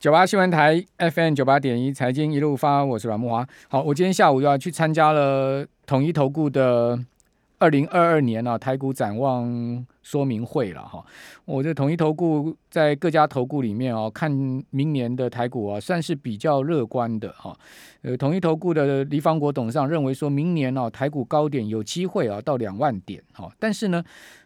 九八新闻台 FM 九八点一财经一路发，我是阮慕华。好，我今天下午又要去参加了统一投顾的二零二二年啊台股展望说明会了哈。我这统一投顾在各家投顾里面哦，看明年的台股啊，算是比较乐观的哈。呃，统一投顾的黎方国董事长认为说，明年啊台股高点有机会啊到两万点哈，但是呢，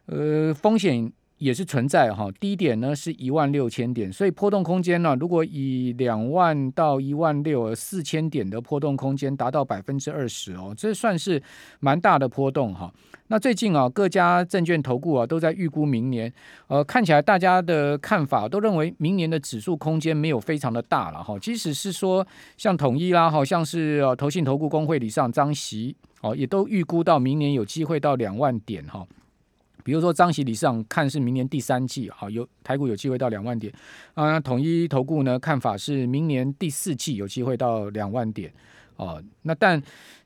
呃风险。也是存在哈，低点呢是一万六千点，所以波动空间呢，如果以两万到一万六四千点的波动空间达到百分之二十哦，这算是蛮大的波动哈。那最近啊，各家证券投顾啊都在预估明年，呃，看起来大家的看法都认为明年的指数空间没有非常的大了哈。即使是说像统一啦，好像是呃投信投顾公会理事长张席哦，也都预估到明年有机会到两万点哈。比如说张喜理事长看是明年第三季，好有台股有机会到两万点啊。统一投顾呢看法是明年第四季有机会到两万点哦。那但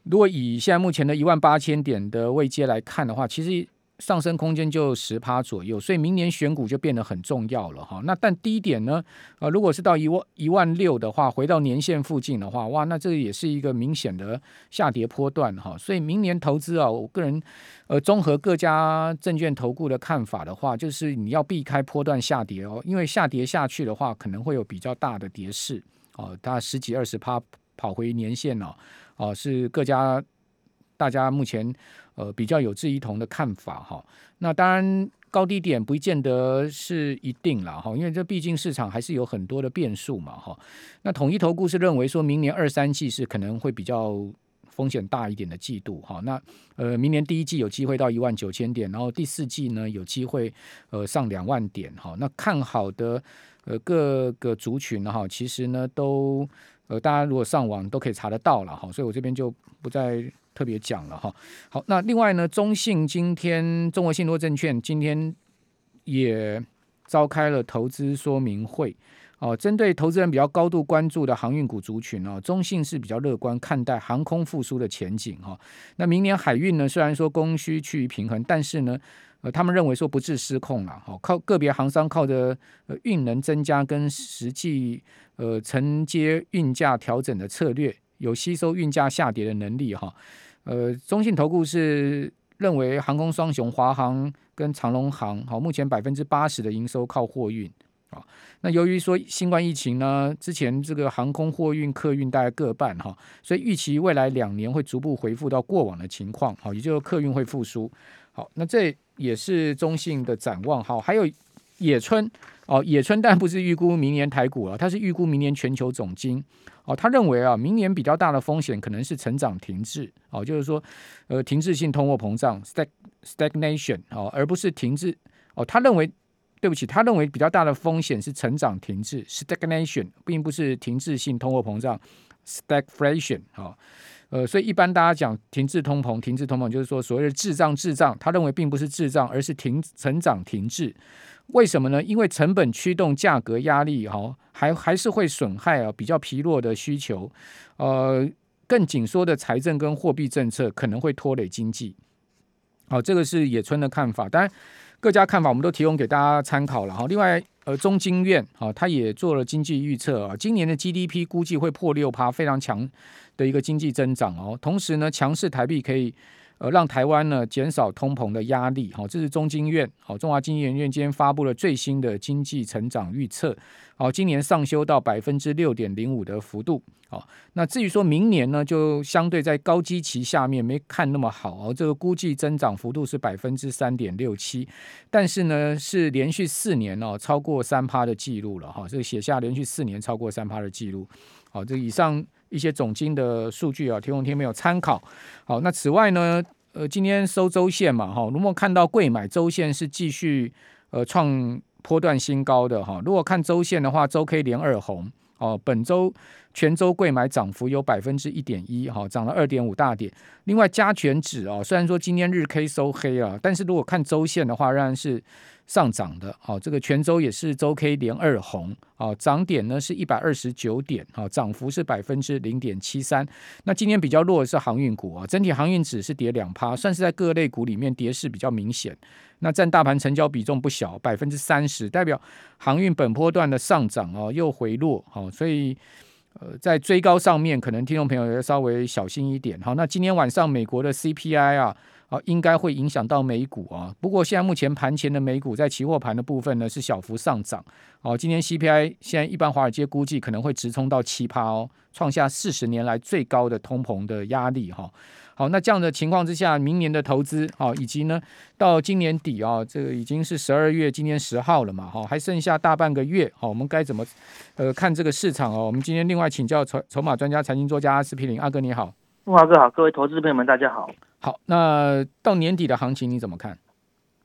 如果以现在目前的一万八千点的位阶来看的话，其实。上升空间就十趴左右，所以明年选股就变得很重要了哈。那但低点呢？呃，如果是到一万一万六的话，回到年线附近的话，哇，那这也是一个明显的下跌波段哈。所以明年投资啊，我个人呃综合各家证券投顾的看法的话，就是你要避开波段下跌哦，因为下跌下去的话，可能会有比较大的跌势哦，大概十几二十趴跑回年线哦，哦是各家大家目前。呃，比较有志一同的看法哈。那当然高低点不见得是一定了哈，因为这毕竟市场还是有很多的变数嘛哈。那统一投顾是认为说明年二三季是可能会比较风险大一点的季度哈。那呃，明年第一季有机会到一万九千点，然后第四季呢有机会呃上两万点哈。那看好的呃各个族群哈，其实呢都呃大家如果上网都可以查得到了哈，所以我这边就不再。特别讲了哈，好，那另外呢，中信今天中国信托证券今天也召开了投资说明会哦，针对投资人比较高度关注的航运股族群哦，中信是比较乐观看待航空复苏的前景哈。那明年海运呢，虽然说供需趋于平衡，但是呢，呃，他们认为说不致失控了，好，靠个别航商靠着呃运能增加跟实际呃承接运价调整的策略，有吸收运价下跌的能力哈。呃，中信投顾是认为航空双雄华航跟长龙航，好，目前百分之八十的营收靠货运啊。那由于说新冠疫情呢，之前这个航空货运客运大概各半哈，所以预期未来两年会逐步恢复到过往的情况，好，也就是客运会复苏。好，那这也是中信的展望。好，还有野村哦，野村但不是预估明年台股啊，他是预估明年全球总金。哦，他认为啊，明年比较大的风险可能是成长停滞，哦，就是说，呃，停滞性通货膨胀 （stag stagnation） 哦，而不是停滞。哦，他认为，对不起，他认为比较大的风险是成长停滞 （stagnation），并不是停滞性通货膨胀 （stagflation）。哦，呃，所以一般大家讲停滞通膨，停滞通膨就是说所谓的滞胀滞胀，他认为并不是滞胀，而是停成长停滞。为什么呢？因为成本驱动价格压力，哈，还还是会损害啊比较疲弱的需求，呃，更紧缩的财政跟货币政策可能会拖累经济。好，这个是野村的看法，当然各家看法我们都提供给大家参考了哈。另外，呃，中经院啊，他也做了经济预测啊，今年的 GDP 估计会破六趴，非常强的一个经济增长哦。同时呢，强势台币可以。呃，让台湾呢减少通膨的压力，好，这是中经院，好，中华经济研究院今天发布了最新的经济成长预测，好，今年上修到百分之六点零五的幅度，好，那至于说明年呢，就相对在高基期下面没看那么好，哦，这个估计增长幅度是百分之三点六七，但是呢是连续四年哦超过三趴的记录了，哈，这写下连续四年超过三趴的记录，好，这以上。一些总经的数据啊，提供听没有参考。好，那此外呢，呃，今天收周线嘛，哈，如果看到贵买周线是继续呃创波段新高的哈，如果看周线的话，周 K 连二红哦，本周全周贵买涨幅有百分之一点一，哈，涨了二点五大点。另外加权指啊，虽然说今天日 K 收黑啊，但是如果看周线的话，仍然是上涨的，好，这个泉州也是周 K 连二红，哦，涨点呢是一百二十九点，哦，涨幅是百分之零点七三。那今天比较弱的是航运股啊，整体航运指是跌两趴，算是在各类股里面跌势比较明显。那占大盘成交比重不小，百分之三十，代表航运本波段的上涨哦又回落，好，所以呃在追高上面，可能听众朋友要稍微小心一点。好，那今天晚上美国的 CPI 啊。啊，应该会影响到美股啊。不过现在目前盘前的美股在期货盘的部分呢是小幅上涨。哦，今天 CPI 现在一般华尔街估计可能会直冲到七趴哦，创下四十年来最高的通膨的压力哈。好，那这样的情况之下，明年的投资啊，以及呢到今年底啊，这个已经是十二月，今天十号了嘛，哈，还剩下大半个月，好，我们该怎么呃看这个市场哦？我们今天另外请教筹筹码专家、财经作家阿司匹林阿哥你好，慕驊哥好，各位投资朋友们大家好。好，那到年底的行情你怎么看？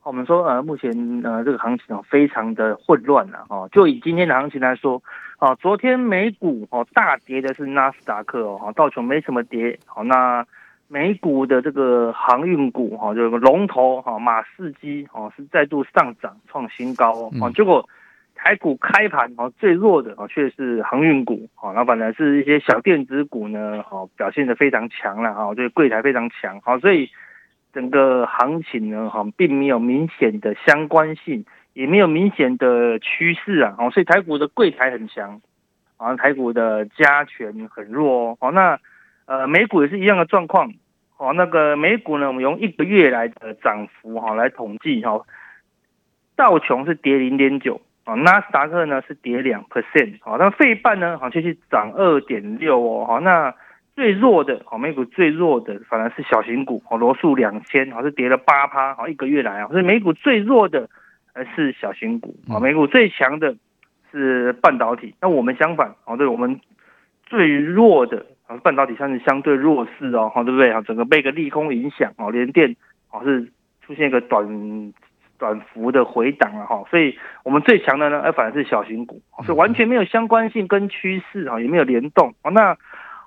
我们说呃，目前呃这个行情哦非常的混乱了哦。就以今天的行情来说，哦，昨天美股哦大跌的是纳斯达克哦，道琼没什么跌。好，那美股的这个航运股哈，这个龙头哈马士基哦是再度上涨创新高哦，结果。台股开盘哦，最弱的哦却是航运股哦，那反而是一些小电子股呢，哦表现的非常强了哈，这个柜台非常强，好，所以整个行情呢哈并没有明显的相关性，也没有明显的趋势啊，哦，所以台股的柜台很强，啊，台股的加权很弱哦，那呃美股也是一样的状况，哦，那个美股呢，我们用一个月来的涨幅哈来统计哈，道琼是跌零点九。啊，纳斯达克呢是跌两 percent，好，那费半呢好像是涨二点六哦，好，那最弱的，好，美股最弱的反而是小型股，好，罗素两千，好，是跌了八趴，好，一个月来啊，所以美股最弱的还是小型股，啊，美股最强的是半导体，那我们相反，哦，对，我们最弱的啊，半导体算是相对弱势哦，好，对不对啊？整个被个利空影响，哦，联电，哦，是出现一个短。短幅的回档了哈，所以我们最强的呢，反而是小型股，所以完全没有相关性跟趋势哈，也没有联动。那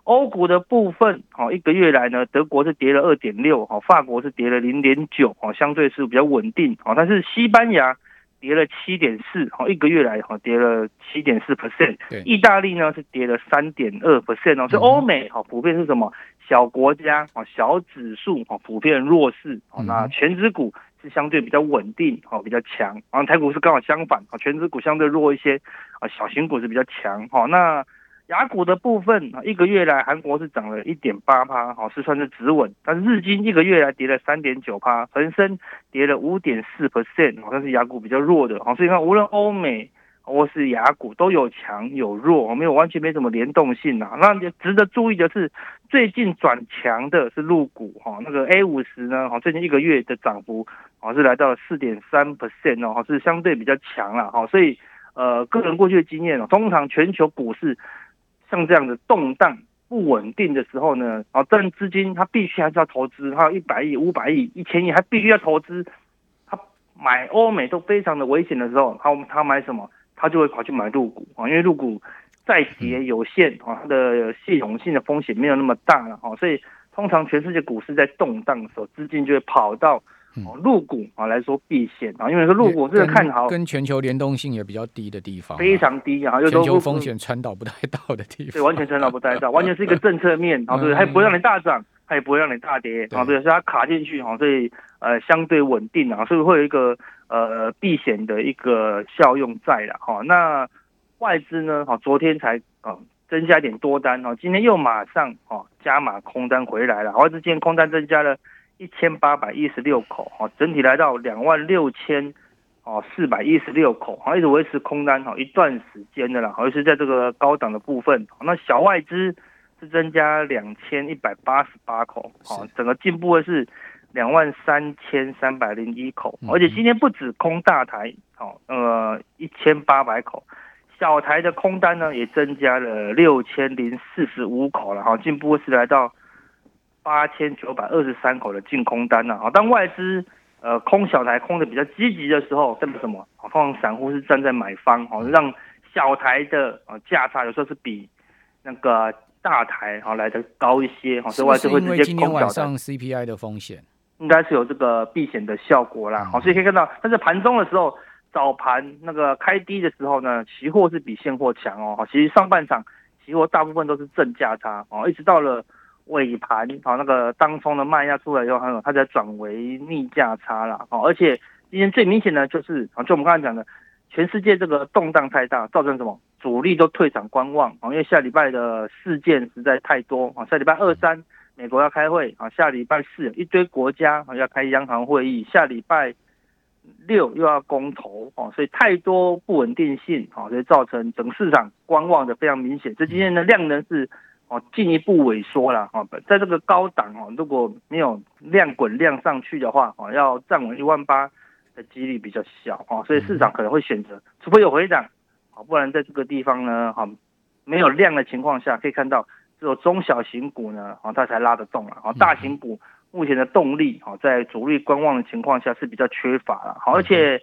欧股的部分，一个月来呢，德国是跌了二点六，法国是跌了零点九，相对是比较稳定。但是西班牙跌了七点四，一个月来跌了七点四 percent，意大利呢是跌了三点二 percent 哦，所以欧美普遍是什么？小国家小指数普遍弱势，那全指股。是相对比较稳定，哦，比较强。然后台股是刚好相反，啊，权值股相对弱一些，啊，小型股是比较强。哈，那雅股的部分，一个月来韩国是涨了一点八趴，好，是算是止稳。但是日经一个月来跌了三点九趴，恒生跌了五点四 percent，好像是雅股比较弱的。好，所以看无论欧美。或是雅股都有强有弱，没有完全没什么联动性啊。那值得注意的是，最近转强的是陆股哈，那个 A 五十呢，哈，最近一个月的涨幅啊是来到了四点三 percent 哦，是相对比较强了哈。所以呃，个人过去的经验哦，通常全球股市像这样的动荡不稳定的时候呢，啊，但资金它必须还是要投资，它有一百亿、五百亿、一千亿，还必须要投资。他买欧美都非常的危险的时候，他他买什么？他就会跑去买入股啊，因为入股再跌有限啊，它的系统性的风险没有那么大了哈，所以通常全世界股市在动荡的时候，资金就会跑到入股啊来说避险啊，因为说入股是看好跟全球联动性也比较低的地方，非常低啊，全球风险传导不太到的地方，对，完全传导不太到，完全是一个政策面啊，对，还不会让你大涨，它也不会让你大跌啊，对，所以它卡进去啊，所以呃相对稳定啊，所以会有一个。呃，避险的一个效用在了哈。那外资呢？哈，昨天才啊增加一点多单哦，今天又马上哦加码空单回来了。外资今天空单增加了一千八百一十六口哈，整体来到两万六千哦四百一十六口，哈，一直维持空单哈一段时间的啦，好像是在这个高档的部分。那小外资是增加两千一百八十八口，哈，整个进步的是。两万三千三百零一口，而且今天不止空大台，好，呃，一千八百口，小台的空单呢也增加了六千零四十五口了，哈，进步是来到八千九百二十三口的净空单了，好，当外资呃空小台空的比较积极的时候，代表什么？好，通常散户是站在买方，好，让小台的呃价差有时候是比那个大台好来的高一些，好，所以外资会直接空今天晚上 CPI 的风险。应该是有这个避险的效果啦。好，所以可以看到，但是盘中的时候，早盘那个开低的时候呢，期货是比现货强哦。好，其实上半场期货大部分都是正价差哦，一直到了尾盘，好，那个当冲的卖压出来以后，还有它才转为逆价差了。哦，而且今天最明显的就是啊，就我们刚才讲的，全世界这个动荡太大，造成什么？主力都退场观望啊，因为下礼拜的事件实在太多啊。下礼拜二三美国要开会啊，下礼拜四一堆国家啊要开央行会议，下礼拜六又要公投啊，所以太多不稳定性啊，所以造成整市场观望的非常明显。这今天的量能是哦进一步萎缩了啊，在这个高档哦，如果没有量滚量上去的话啊，要站稳一万八的几率比较小啊，所以市场可能会选择，除非有回涨。不然在这个地方呢，哈，没有量的情况下，可以看到只有中小型股呢，啊，它才拉得动了，啊，大型股目前的动力，啊，在主力观望的情况下是比较缺乏了，好，而且，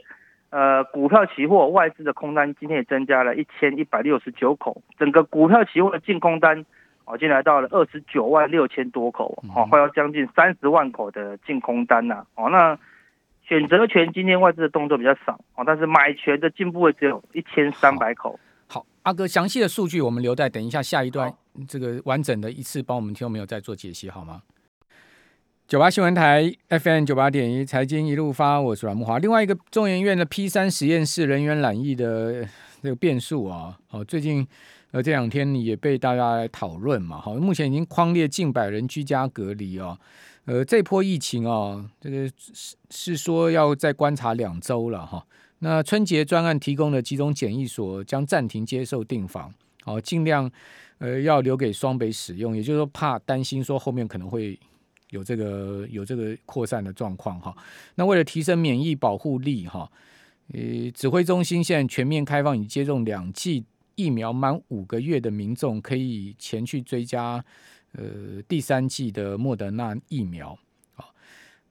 呃，股票期货外资的空单今天也增加了一千一百六十九口，整个股票期货的净空单，哦，已经来到了二十九万六千多口，哦，快要将近三十万口的净空单呐，哦，那。选择权今天外资的动作比较少啊，但是买权的进步位只有一千三百口。好，阿哥，详细的数据我们留在等一下下一段这个完整的一次帮我们听众朋友再做解析好吗？九八新闻台 FM 九八点一财经一路发，我是阮木华。另外一个中研院的 P 三实验室人员染疫的这个变数啊，好，最近呃这两天也被大家来讨论嘛，好，目前已经框列近百人居家隔离哦。呃，这波疫情啊，这个是是说要再观察两周了哈。那春节专案提供的集中检疫所将暂停接受订房，哦，尽量呃要留给双北使用，也就是说怕担心说后面可能会有这个有这个扩散的状况哈。那为了提升免疫保护力哈，呃，指挥中心现在全面开放已接种两剂疫苗满五个月的民众可以前去追加。呃，第三季的莫德纳疫苗，好，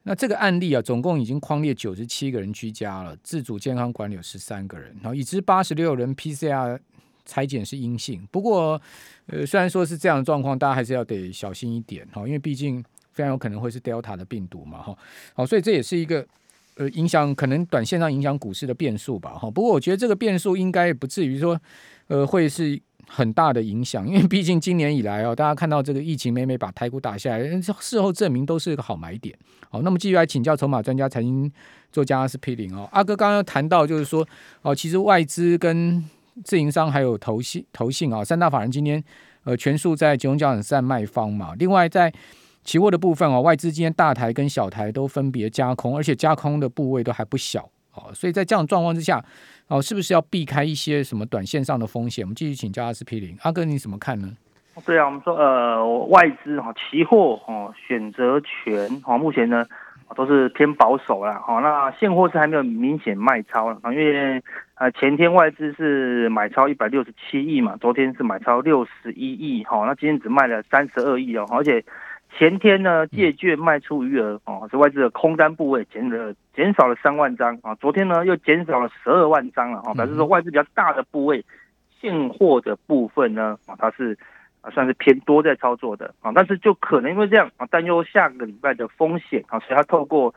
那这个案例啊，总共已经框列九十七个人居家了，自主健康管理有十三个人，然后已知八十六人 PCR 裁检是阴性。不过，呃，虽然说是这样的状况，大家还是要得小心一点哈，因为毕竟非常有可能会是 Delta 的病毒嘛哈。好，所以这也是一个呃影响，可能短线上影响股市的变数吧哈。不过，我觉得这个变数应该不至于说，呃，会是。很大的影响，因为 毕竟今年以来哦，大家看到这个疫情每每把台股打下来，事后证明都是一个好买点。好，那么继续来请教筹码专家、财经作家阿司匹林哦，阿哥刚刚谈到就是说哦，其实外资跟自营商还有投信、投信啊三大法人今天呃全数在集中交易站卖方嘛。另外在期货的部分哦，外资今天大台跟小台都分别加空，而且加空的部位都还不小。哦，所以在这样状况之下，哦，是不是要避开一些什么短线上的风险？我们继续请教阿司匹林，阿哥你怎么看呢？对啊，我们说呃，外资哈，期货哦，选择权哈，目前呢都是偏保守啦。好，那现货是还没有明显卖超了，因为呃前天外资是买超一百六十七亿嘛，昨天是买超六十一亿，好，那今天只卖了三十二亿哦，而且。前天呢，借券卖出余额哦，是外资的空单部位减了减少了三万张啊。昨天呢又减少了十二万张了啊，表示说外资比较大的部位现货的部分呢啊，它是啊算是偏多在操作的啊，但是就可能因为这样啊，担忧下个礼拜的风险啊，所以它透过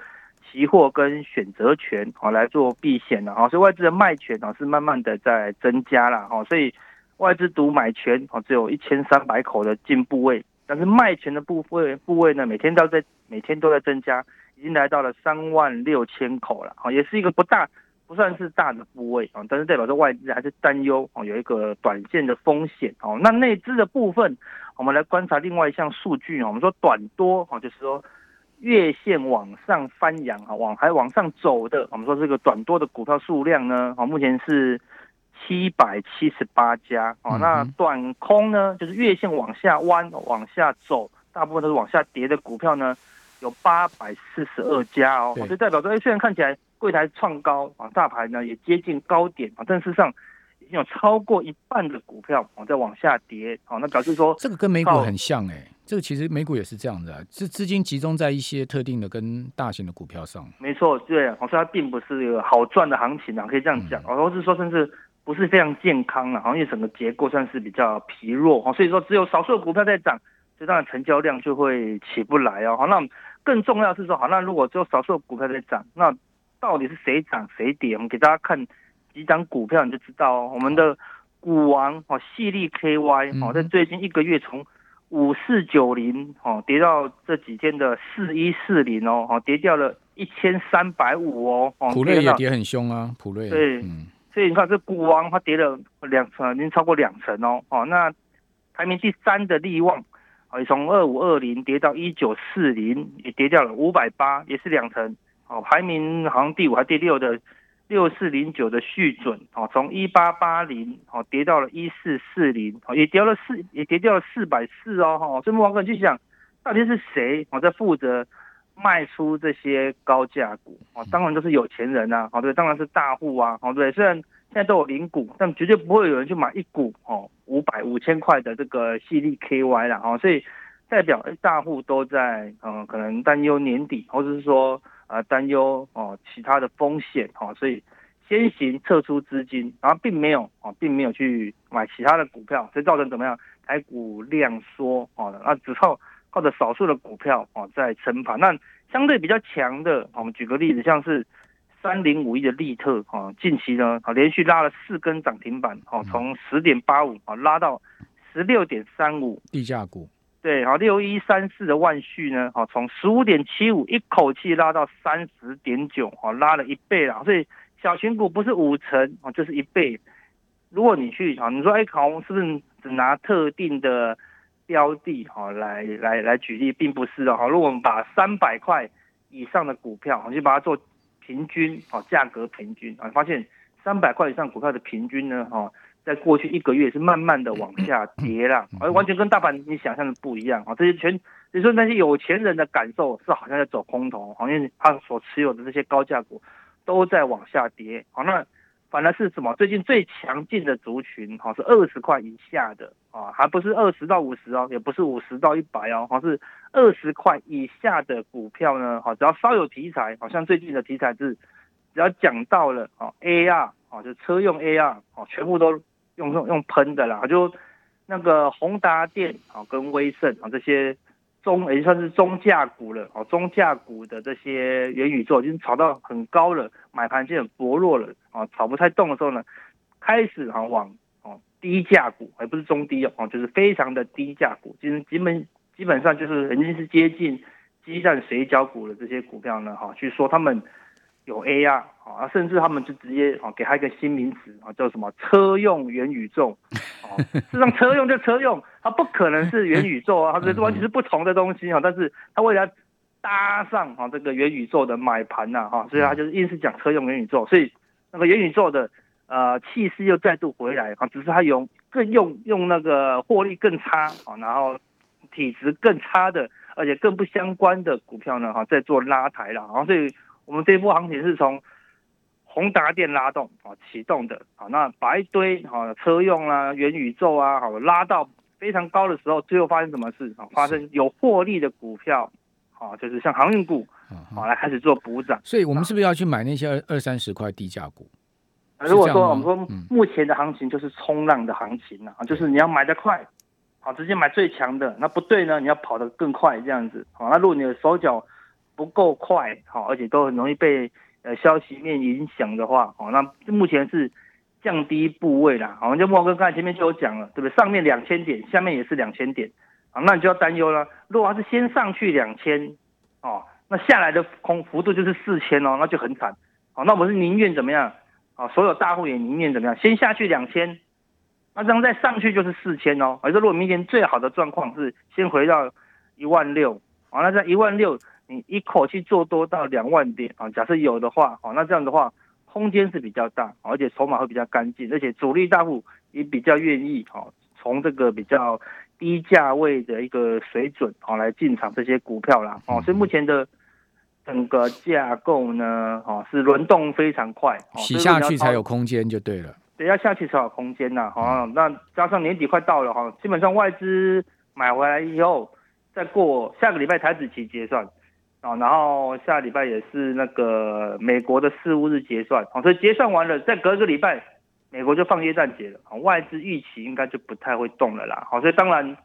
期货跟选择权啊来做避险了啊，所以外资的卖权啊是慢慢的在增加了啊，所以外资独买权啊只有一千三百口的净部位。但是卖权的部位部位呢，每天都在每天都在增加，已经来到了三万六千口了啊，也是一个不大不算是大的部位啊，但是代表着外资还是担忧啊，有一个短线的风险哦。那内资的部分，我们来观察另外一项数据啊，我们说短多啊，就是说月线往上翻扬啊，往还往上走的，我们说这个短多的股票数量呢，啊，目前是。七百七十八家哦，那短空呢，就是月线往下弯、往下走，大部分都是往下跌的股票呢，有八百四十二家哦，就代表说，哎，虽然看起来柜台创高啊，大盘呢也接近高点啊，但事实上已经有超过一半的股票啊在往下跌，好，那表示说这个跟美股很像哎，这个其实美股也是这样的，是资金集中在一些特定的跟大型的股票上。没错，对，所以它并不是一个好赚的行情啊，可以这样讲，或者是说甚至。不是非常健康了，好像整个结构算是比较疲弱，所以说只有少数的股票在涨，所以当然成交量就会起不来哦。好，那更重要的是说，好，那如果只有少数股票在涨，那到底是谁涨谁跌？我们给大家看几张股票，你就知道哦。我们的股王哦，细粒 KY 哦，在最近一个月从五四九零哦跌到这几天的四一四零哦，哦跌掉了一千三百五哦。普瑞也跌很凶啊，普瑞对，嗯、所以你看这股王它跌了两成，已经超过两成哦。哦，那排名第三的力旺。也从二五二零跌到一九四零，也跌掉了五百八，也是两成。哦，排名好像第五还第六的六四零九的续准，哦，从一八八零，哦，跌到了一四四零，哦，也跌了四，也跌掉了四百四哦，哈。所以王哥就想，到底是谁哦在负责卖出这些高价股？哦，当然都是有钱人呐，哦，对，当然是大户啊，哦，对，虽然。现在都有零股，但绝对不会有人去买一股哦，五百五千块的这个矽力 KY 啦，哦，所以代表大户都在嗯、呃，可能担忧年底，或者是说呃担忧哦其他的风险哦，所以先行撤出资金，然后并没有哦，并没有去买其他的股票，所以造成怎么样？台股量缩哦，那只靠靠着少数的股票哦在撑盘，那相对比较强的，我们举个例子，像是。三零五一的利特啊，近期呢啊连续拉了四根涨停板，哦，从十点八五啊拉到十六点三五，地价股。对，好六一三四的万旭呢，好从十五点七五一口气拉到三十点九，好拉了一倍了。所以小型股不是五成啊，就是一倍。如果你去啊，你说哎，考是不是只拿特定的标的哈来来来举例，并不是的哈。如果我们把三百块以上的股票，我就把它做。平均啊，价格平均啊，发现三百块以上股票的平均呢，哈，在过去一个月是慢慢的往下跌了，而完全跟大盘你想象的不一样啊。这些全，你说那些有钱人的感受是好像在走空头，好像他所持有的这些高价股都在往下跌。好，那。反而是什么？最近最强劲的族群，哈，是二十块以下的啊，还不是二十到五十哦，也不是五十到一百哦，好是二十块以下的股票呢，好，只要稍有题材，好像最近的题材是，只要讲到了啊，AR 啊，就车用 AR 啊，全部都用用用喷的啦，就那个宏达电啊，跟威盛啊这些。中也算是中价股了哦，中价股的这些元宇宙已经炒到很高了，买盘就很薄弱了啊，炒不太动的时候呢，开始啊往哦低价股，而不是中低哦，就是非常的低价股，就是基本基本上就是已经是接近鸡蛋水饺股的这些股票呢哈，去说他们。有 AR 啊，甚至他们就直接啊给他一个新名词啊，叫什么车用元宇宙哦。事实上，车用就车用，它不可能是元宇宙啊，它是完全是不同的东西啊。但是它为了搭上啊这个元宇宙的买盘呐哈，所以它就是硬是讲车用元宇宙。所以那个元宇宙的呃气势又再度回来啊，只是它用更用用那个获利更差啊，然后体质更差的，而且更不相关的股票呢哈，在做拉抬了然啊，所以。我们这一波行情是从宏达电拉动啊启动的啊，那把一堆啊车用啊元宇宙啊好拉到非常高的时候，最后发生什么事啊？发生有获利的股票啊，就是像航运股啊来开始做补涨。所以我们是不是要去买那些二二三十块低价股？如果说我们说目前的行情就是冲浪的行情啊，就是你要买得快，好直接买最强的，那不对呢，你要跑得更快这样子。好，那如果你的手脚不够快，好，而且都很容易被呃消息面影响的话，好，那目前是降低部位啦，好，就莫哥刚才前面就有讲了，对不对？上面两千点，下面也是两千点，啊，那你就要担忧了。如果它是先上去两千，哦，那下来的空幅度就是四千哦，那就很惨，好，那我们是宁愿怎么样？啊，所有大户也宁愿怎么样？先下去两千，那这样再上去就是四千哦。而且如果明年最好的状况是先回到一万六，啊，那在一万六。你一口气做多到两万点啊？假设有的话，哦，那这样的话，空间是比较大，而且筹码会比较干净，而且主力大户也比较愿意哈，从这个比较低价位的一个水准啊来进场这些股票啦，哦，所以目前的整个架构呢，哦，是轮动非常快，洗下去才有空间就对了，对，要下去才有空间呐，哦，那加上年底快到了哈，基本上外资买回来以后，再过下个礼拜台子期结算。啊，然后下礼拜也是那个美国的事务日结算，好，所以结算完了，再隔一个礼拜，美国就放耶诞节了，外资预期应该就不太会动了啦，好，所以当然，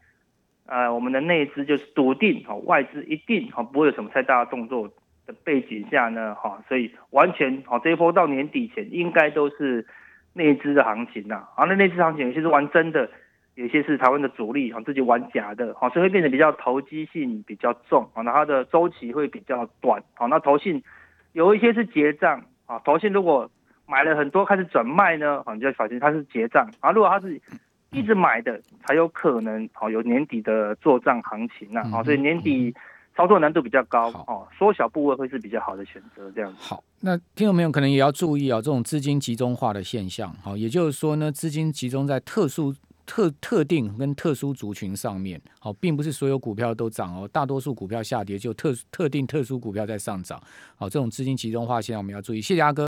呃，我们的内资就是笃定哈，外资一定哈不会有什么太大的动作的背景下呢，哈，所以完全哈这一波到年底前应该都是内资的行情呐，啊，那内资行情有些是玩真的，有些是台湾的主力哈自己玩假的，哈，所以会变得比较投机性比较重啊，那它的周期会比较短，好，那投信有一些是结账啊，投信如果买了很多开始转卖呢，你就要小心它是结账啊，如果它是一直买的，才有可能好有年底的做账行情呐，好，所以年底操作难度比较高哦，缩小部位会是比较好的选择，这样子。好，那听众朋友可能也要注意啊，这种资金集中化的现象，好，也就是说呢，资金集中在特殊。特特定跟特殊族群上面，好，并不是所有股票都涨哦，大多数股票下跌，就特特定特殊股票在上涨，好，这种资金集中化现在我们要注意。谢谢阿哥。